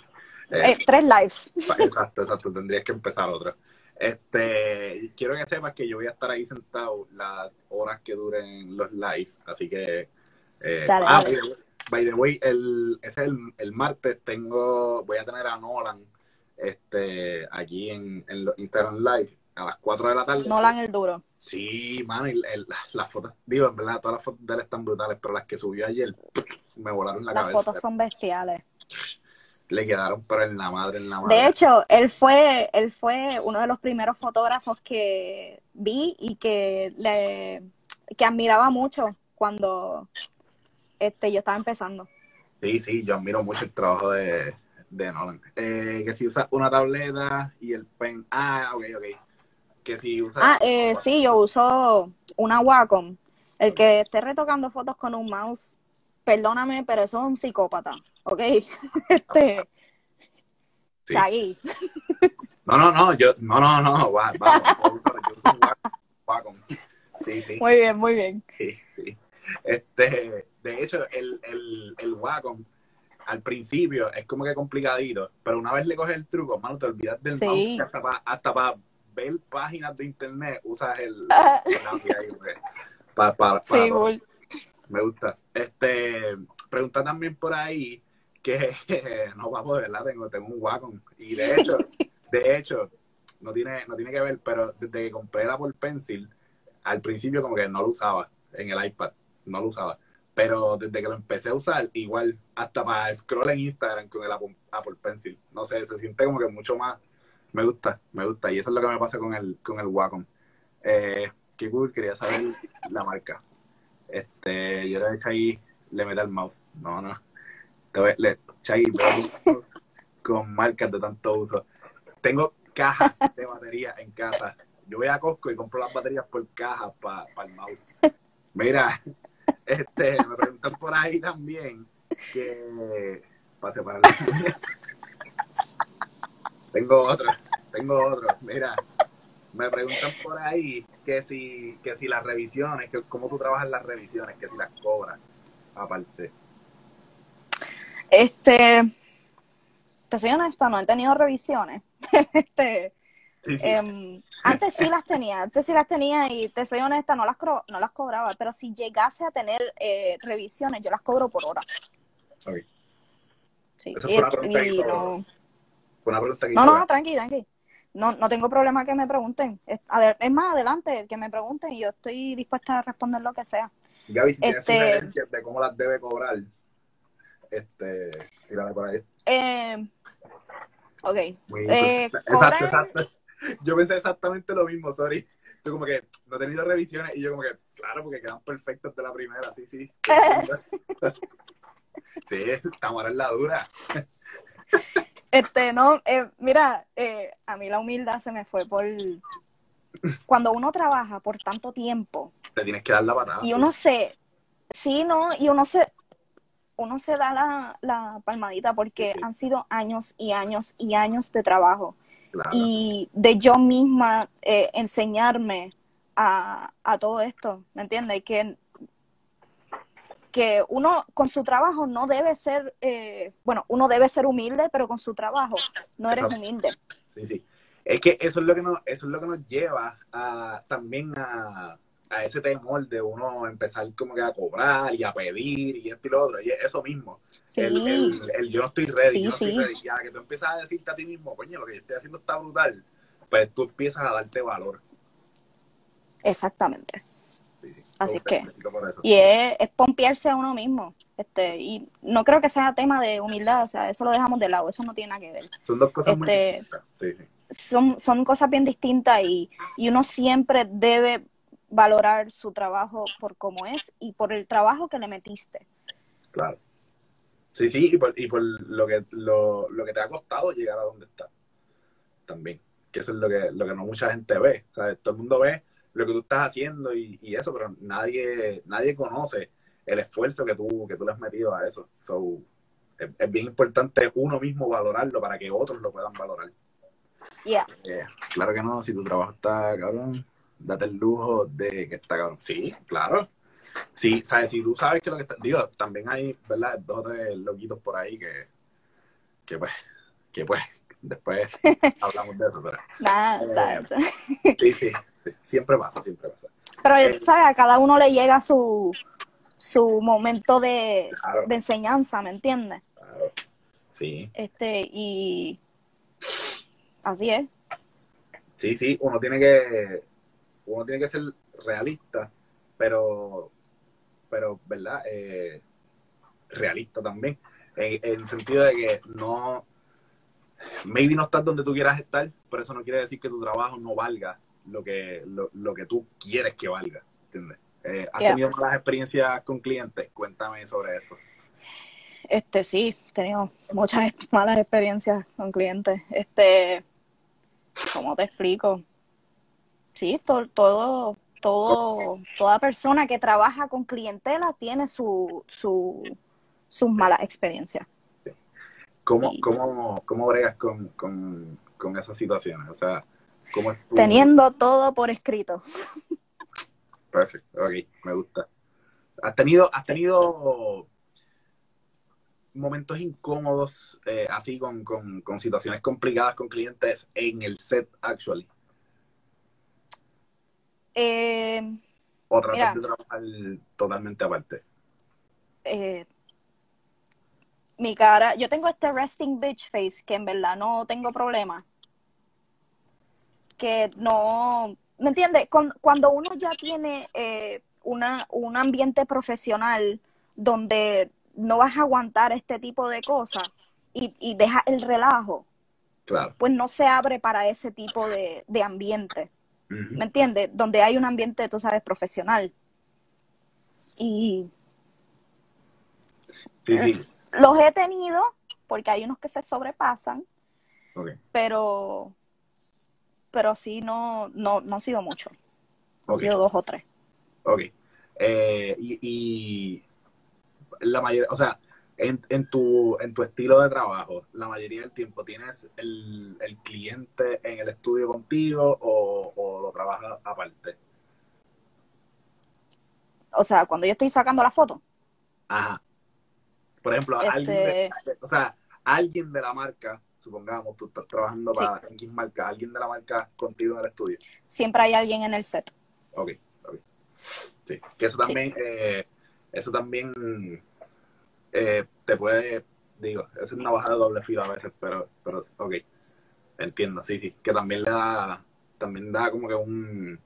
Eh, Eh, tres lives. Exacto, exacto. Tendrías que empezar otra. Este, quiero que sepas que yo voy a estar ahí sentado las horas que duren los lives, así que. eh, Dale, ah, dale. By the- way, el, ese es el, el martes tengo, voy a tener a Nolan, este, aquí en, en los Instagram Live a las 4 de la tarde. Nolan el duro. Sí, mano, y el- las fotos, digo, en verdad, todas las fotos de él están brutales, pero las que subió ayer me volaron la Las cabeza. fotos son bestiales. Le quedaron pero en la madre, en la madre. De hecho, él fue, él fue uno de los primeros fotógrafos que vi y que le que admiraba mucho cuando este yo estaba empezando. Sí, sí, yo admiro mucho el trabajo de, de Nolan. Eh, que si usa una tableta y el pen. Ah, ok, ok. Que si usa. Ah, eh, sí, yo uso una Wacom. El que esté retocando fotos con un mouse, perdóname, pero eso es un psicópata, ¿ok? Este, Sí. Chagui. No, no, no, yo, no, no, no, va, vamos, yo uso un Wacom- Wacom. Sí, sí, Muy bien, muy bien. sí, sí. Este, de hecho, el, el, el Wacom al principio es como que complicadito, pero una vez le coges el truco, mano, te olvidas del Sí. mouse, hasta para hasta pa ver páginas de internet usas el, Ah. la pues, para Sí. Me gusta. Este, pregunta también por ahí que no vamos de verdad, tengo, tengo un Wacom. Y de hecho, de hecho, no tiene, no tiene que ver, pero desde que compré el Apple Pencil, al principio como que no lo usaba en el iPad, no lo usaba. Pero desde que lo empecé a usar, igual, hasta para scroll en Instagram con el Apple, Pencil. No sé, se siente como que mucho más. Me gusta, me gusta. Y eso es lo que me pasa con el, con el Wacom. Eh, qué cool, quería saber la marca. Este, yo le ahí le meto el mouse. No, no. Le veo con marcas de tanto uso. Tengo cajas de baterías en casa. Yo voy a Costco y compro las baterías por caja para el mouse. Mira, este, me preguntan por ahí también que para separar. tengo otro, tengo otro. Mira, me preguntan por ahí que si, que si las revisiones, que cómo tú trabajas las revisiones, que si las cobras aparte. Este, te soy honesta, no he tenido revisiones. este, Sí, sí. em, antes sí las tenía, antes sí las tenía y te soy honesta, no las, no las cobraba, pero si llegase a tener eh, revisiones, yo las cobro por hora. Ok. Sí, Eso y- fue una pregunta que y hizo- no, Fue una pregunta que no, tranqui, tranqui. No, no tengo problema que me pregunten. Es, más, adelante, que me pregunten y yo estoy dispuesta a responder lo que sea. Gaby, si tienes Este- sugerencias de cómo las debe cobrar, este, tírale por ahí. Eh, ok. Exacto, exacto. Yo pensé exactamente lo mismo, sorry. Tú como que no he tenido revisiones y yo como que, claro, porque quedan perfectos de la primera, sí, sí. sí, estamos en la dura. Este, no, eh, mira, eh, a mí la humildad se me fue por... Cuando uno trabaja por tanto tiempo Te tienes que dar la patada. y uno se... Sí, no, y uno se... Uno se da la, la palmadita porque han sido años y años y años de trabajo. Claro. y de yo misma eh, enseñarme a, a todo esto, ¿me entiendes? Que, que uno con su trabajo no debe ser, eh, bueno, uno debe ser humilde, pero con su trabajo no eres Exacto. humilde. Sí, sí. Es que eso es lo que nos, eso es lo que nos lleva a, también a, a ese temor de uno empezar como que a cobrar y a pedir y esto y lo otro. Y es eso mismo. Sí, El, el- el yo no estoy ready, Sí, yo no estoy sí. ready. Ya que tú empiezas a decirte a ti mismo, coño, lo que yo estoy haciendo está brutal, pues tú empiezas a darte valor. exactamente. Sí, sí. Así que-. Y es, es pompearse a uno mismo. Este, y no creo que sea tema de humildad, o sea, eso lo dejamos de lado, eso no tiene nada que ver. Son dos cosas muy este- distintas. Sí, sí. son, son cosas bien distintas y, y uno siempre debe valorar su trabajo por cómo es y por el trabajo que le metiste. Claro. Sí, sí, y por, y por lo, que, lo, lo que te ha costado llegar a donde estás. También. Que eso es lo que, lo que no mucha gente ve. ¿sabes? Todo el mundo ve lo que tú estás haciendo y, y eso, pero nadie, nadie conoce el esfuerzo que tú, que tú le has metido a eso. So, es, es bien importante uno mismo valorarlo para que otros lo puedan valorar. Yeah. Eh, claro que no, si tu trabajo está cabrón, date el lujo de que está cabrón. Sí, claro. Sí, sabes, si tú sabes que lo que está, digo, también hay, ¿verdad? Dos o tres loquitos por ahí que, que pues, que pues, después hablamos de eso, pero Nada, Eh, ¿sabes? sí, sí, sí, siempre pasa, siempre pasa. Pero, ¿sabes? A cada uno le llega su, su momento de, Claro, de enseñanza, ¿me entiendes? claro. Sí, Este, y así es. sí, sí, uno tiene que, uno tiene que ser realista, pero, pero, ¿verdad? Eh, realista también, en, en el sentido de que no, maybe no estás donde tú quieras estar, pero eso no quiere decir que tu trabajo no valga lo que, lo, lo que tú quieres que valga, ¿entiendes? Eh, ¿Has Yeah. tenido malas experiencias con clientes? Cuéntame sobre eso. Este, sí, he tenido muchas malas experiencias con clientes. Este, ¿cómo te explico? Sí, todo, todo, todo, toda persona que trabaja con clientela tiene su, su, sus malas experiencias. ¿Cómo, cómo, cómo bregas con, con, con esas situaciones? O sea, ¿cómo es tu... Teniendo todo por escrito. Perfecto, ok, me gusta. ¿Has tenido, has tenido momentos incómodos eh, así con, con, con situaciones complicadas con clientes en el set, actually? Eh, ¿O tratas Mira. de trabajar totalmente aparte? eh, mi cara, yo tengo este resting bitch face que en verdad no tengo problema. Que no, ¿me entiendes? Cuando uno ya tiene eh, una, un ambiente profesional donde no vas a aguantar este tipo de cosas y, y deja el relajo, Claro. pues no se abre para ese tipo de, de ambiente. ¿Me entiendes? Donde hay un ambiente, tú sabes, profesional. Y Sí, sí. los he tenido, porque hay unos que se sobrepasan, pero pero sí no, no, no ha sido mucho. Ha ok. sido dos o tres. Ok. Eh, y, y la mayoría, o sea, en, en, tu, en tu estilo de trabajo, la mayoría del tiempo tienes el, el cliente en el estudio contigo o, o lo trabajas aparte. O sea, cuando yo estoy sacando la foto, Ajá. Por ejemplo, Este- alguien de, o sea, alguien de la marca, supongamos, tú estás trabajando Sí. para X marca, alguien de la marca contigo en el estudio. siempre hay alguien en el set. Ok, ok. Sí, que eso también, eh, eso también eh, te puede, digo, es una bajada de doble filo a veces, pero, pero, ok, entiendo, sí, sí, que también le da, también da como que un,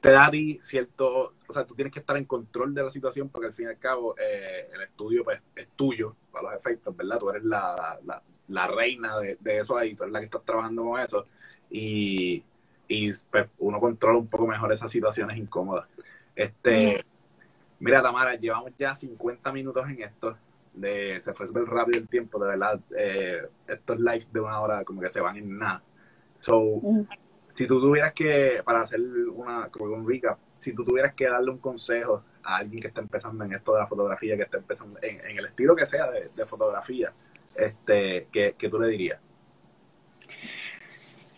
te da a ti cierto, o sea, tú tienes que estar en control de la situación porque al fin y al cabo eh, el estudio pues es tuyo para los efectos, ¿verdad? Tú eres la, la, reina de, de eso ahí, tú eres la que estás trabajando con eso y, y pues, uno controla un poco mejor esas situaciones incómodas. Este, mira Tamara, llevamos ya 50 minutos en esto, de, se fue súper rápido el tiempo, de verdad, eh, estos lives de una hora como que se van en nada. So, Mm. si tú tuvieras que, para hacer una, como un recap, si tú tuvieras que darle un consejo a alguien que está empezando en esto de la fotografía, que está empezando en, en el estilo que sea de, de fotografía, este, ¿qué, qué tú le dirías?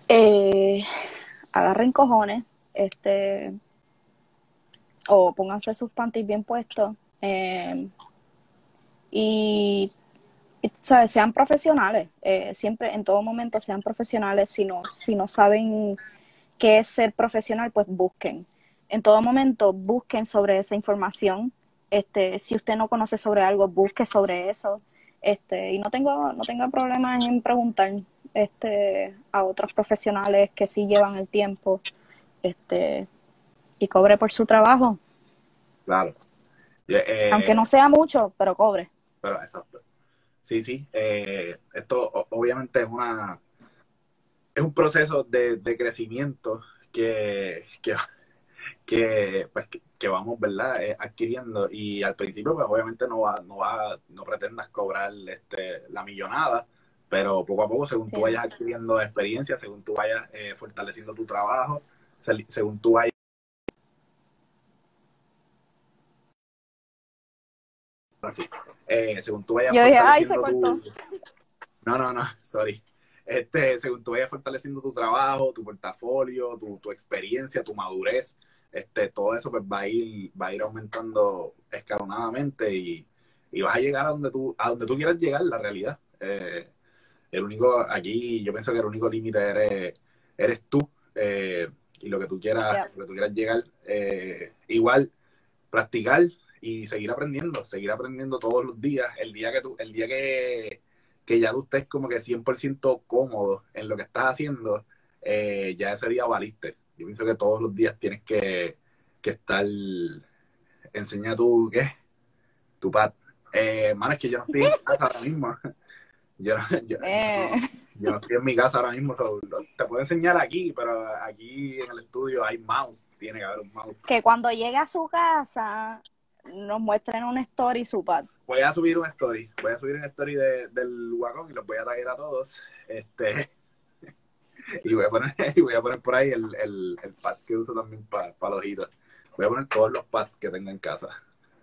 Eh, agarren cojones, este, o pónganse sus panties bien puestos. eh, y, ¿sabes? sean profesionales, eh, siempre, en todo momento sean profesionales. Si no, si no saben qué es ser profesional, pues busquen. En todo momento busquen sobre esa información. Este, si usted no conoce sobre algo, busque sobre eso. Este, y no tengo, no tengo problemas en preguntar este, a otros profesionales que sí llevan el tiempo este, y cobre por su trabajo. Claro. Eh, Aunque no sea mucho, pero cobre. Pero exacto. Sí, sí. Eh, esto obviamente es una es un proceso de, de crecimiento que, que, que, pues, que, que vamos, ¿verdad? Eh, adquiriendo. Y al principio, pues obviamente no va, no va, no pretendas cobrar este, la millonada, pero poco a poco, según sí. tú vayas adquiriendo experiencia, según tú vayas eh, fortaleciendo tu trabajo, según tú vayas así. Eh, según tú vayas Yo dije, ay, se tu... cortó. No, no, no, sorry. Este, según tú vayas fortaleciendo tu trabajo, tu portafolio, tu, tu, experiencia, tu madurez, este, todo eso pues va a ir, va a ir aumentando escalonadamente y, y vas a llegar a donde tú, a donde tú quieras llegar, la realidad. Eh, el único, aquí yo pienso que el único límite eres, eres tú eh, y lo que tú quieras, Yeah. lo que tú quieras llegar. Eh, igual, practicar y seguir aprendiendo, seguir aprendiendo todos los días. El día que tú, el día que, que ya tú estés como que 100% cómodo en lo que estás haciendo, eh, ya ese día valiste. Yo pienso que todos los días tienes que, que estar, enseña tu, ¿qué? Tu pad. Eh, mano, es que yo no estoy en casa ahora mismo. Yo, yo, Eh. no, yo no estoy en mi casa ahora mismo. so, te puedo enseñar aquí, pero aquí en el estudio hay mouse. Tiene que haber un mouse. Que cuando llegue a su casa nos muestren una story su pad. Voy a subir un story. Voy a subir un story de, del Wacom y los voy a taggear a todos. Este. Y voy a poner, y voy a poner por ahí el, el, el pad que uso también para pa los ojitos. Voy a poner todos los pads que tengo en casa.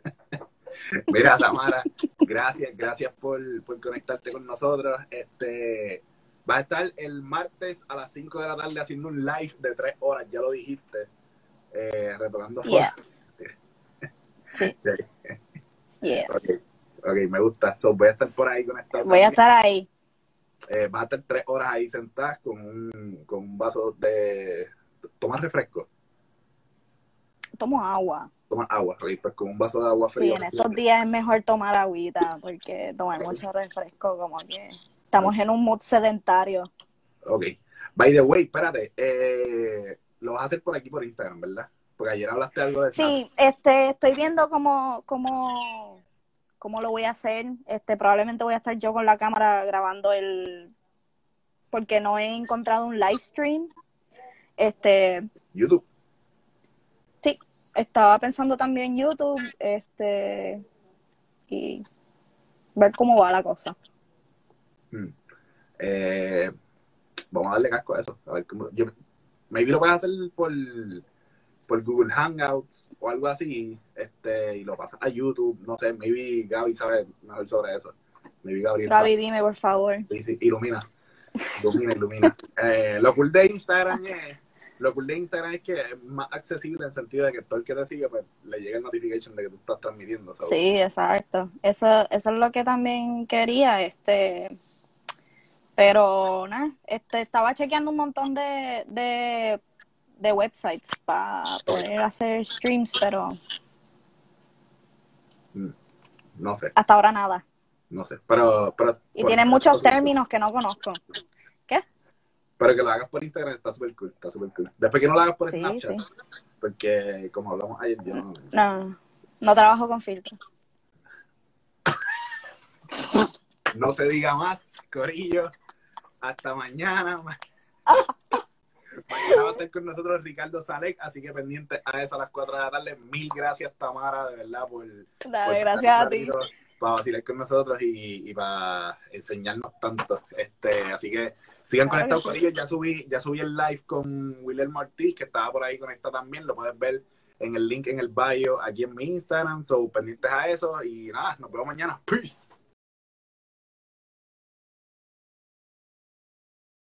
Mira, Tamara, gracias, gracias por, por conectarte con nosotros. Este va a estar el martes a las 5 de la tarde haciendo un live de 3 horas, ya lo dijiste. Eh, retomando Yeah. Sí. Sí. Yeah. Ok, ok, me gusta. So, voy a estar por ahí conectado. Voy a estar ahí. Eh, vas a estar tres horas ahí sentadas con un, con un vaso de... ¿Tomas refresco? Tomo agua. Tomas agua, ok, pues con un vaso de agua Sí, fría. en estos días es mejor tomar agüita porque tomar mucho refresco como que estamos en un mood sedentario. Ok. By the way, espérate, eh, lo vas a hacer por aquí por Instagram, ¿verdad? Porque ayer hablaste algo de Sí, este, estoy viendo cómo, cómo, cómo lo voy a hacer. Este, probablemente voy a estar yo con la cámara grabando el, porque no he encontrado un live stream. Este, YouTube. sí, estaba pensando también YouTube, este, y ver cómo va la cosa. Hmm. Eh, vamos a darle casco a eso. A ver cómo. Yo, maybe lo puedes hacer por, por Google Hangouts o algo así. Este, y lo pasas a YouTube. No sé, maybe Gaby sabe mejor sobre eso. Maybe Gabriel Gaby, sabe. dime, por favor. Sí, sí, ilumina. Ilumina, ilumina. Eh, lo cool de Instagram es. Lo cool de Instagram es que es más accesible en el sentido de que todo el que te sigue pues, le llega el notification de que tú estás transmitiendo. Sí, exacto. Eso, eso es lo que también quería, este, pero nada, este, estaba chequeando un montón de, de, de websites para poder hacer streams, pero No sé, hasta ahora nada. no sé. Pero, pero, Y tiene muchos términos que no conozco. ¿Qué? Pero que lo hagas por Instagram está súper cool, está súper cool. Después que no lo hagas por Sí, Snapchat, sí. porque como hablamos ayer, yo no... No, no trabajo con filtros. No se diga más, Corillo. Hasta mañana. Mañana va a estar con nosotros Ricardo Salek, así que pendiente a eso a las 4 de la tarde. Mil gracias, Tamara, de verdad, por, Dale, por gracias a ti. Para vacilar con nosotros y, y para enseñarnos tanto. Este, así que sigan Claro conectados con ellos. Ya subí, ya subí el live con William Ortiz, que estaba por ahí conectado también. Lo puedes ver en el link en el bio aquí en mi Instagram. So, pendientes a eso. Y nada, nos vemos mañana. Peace.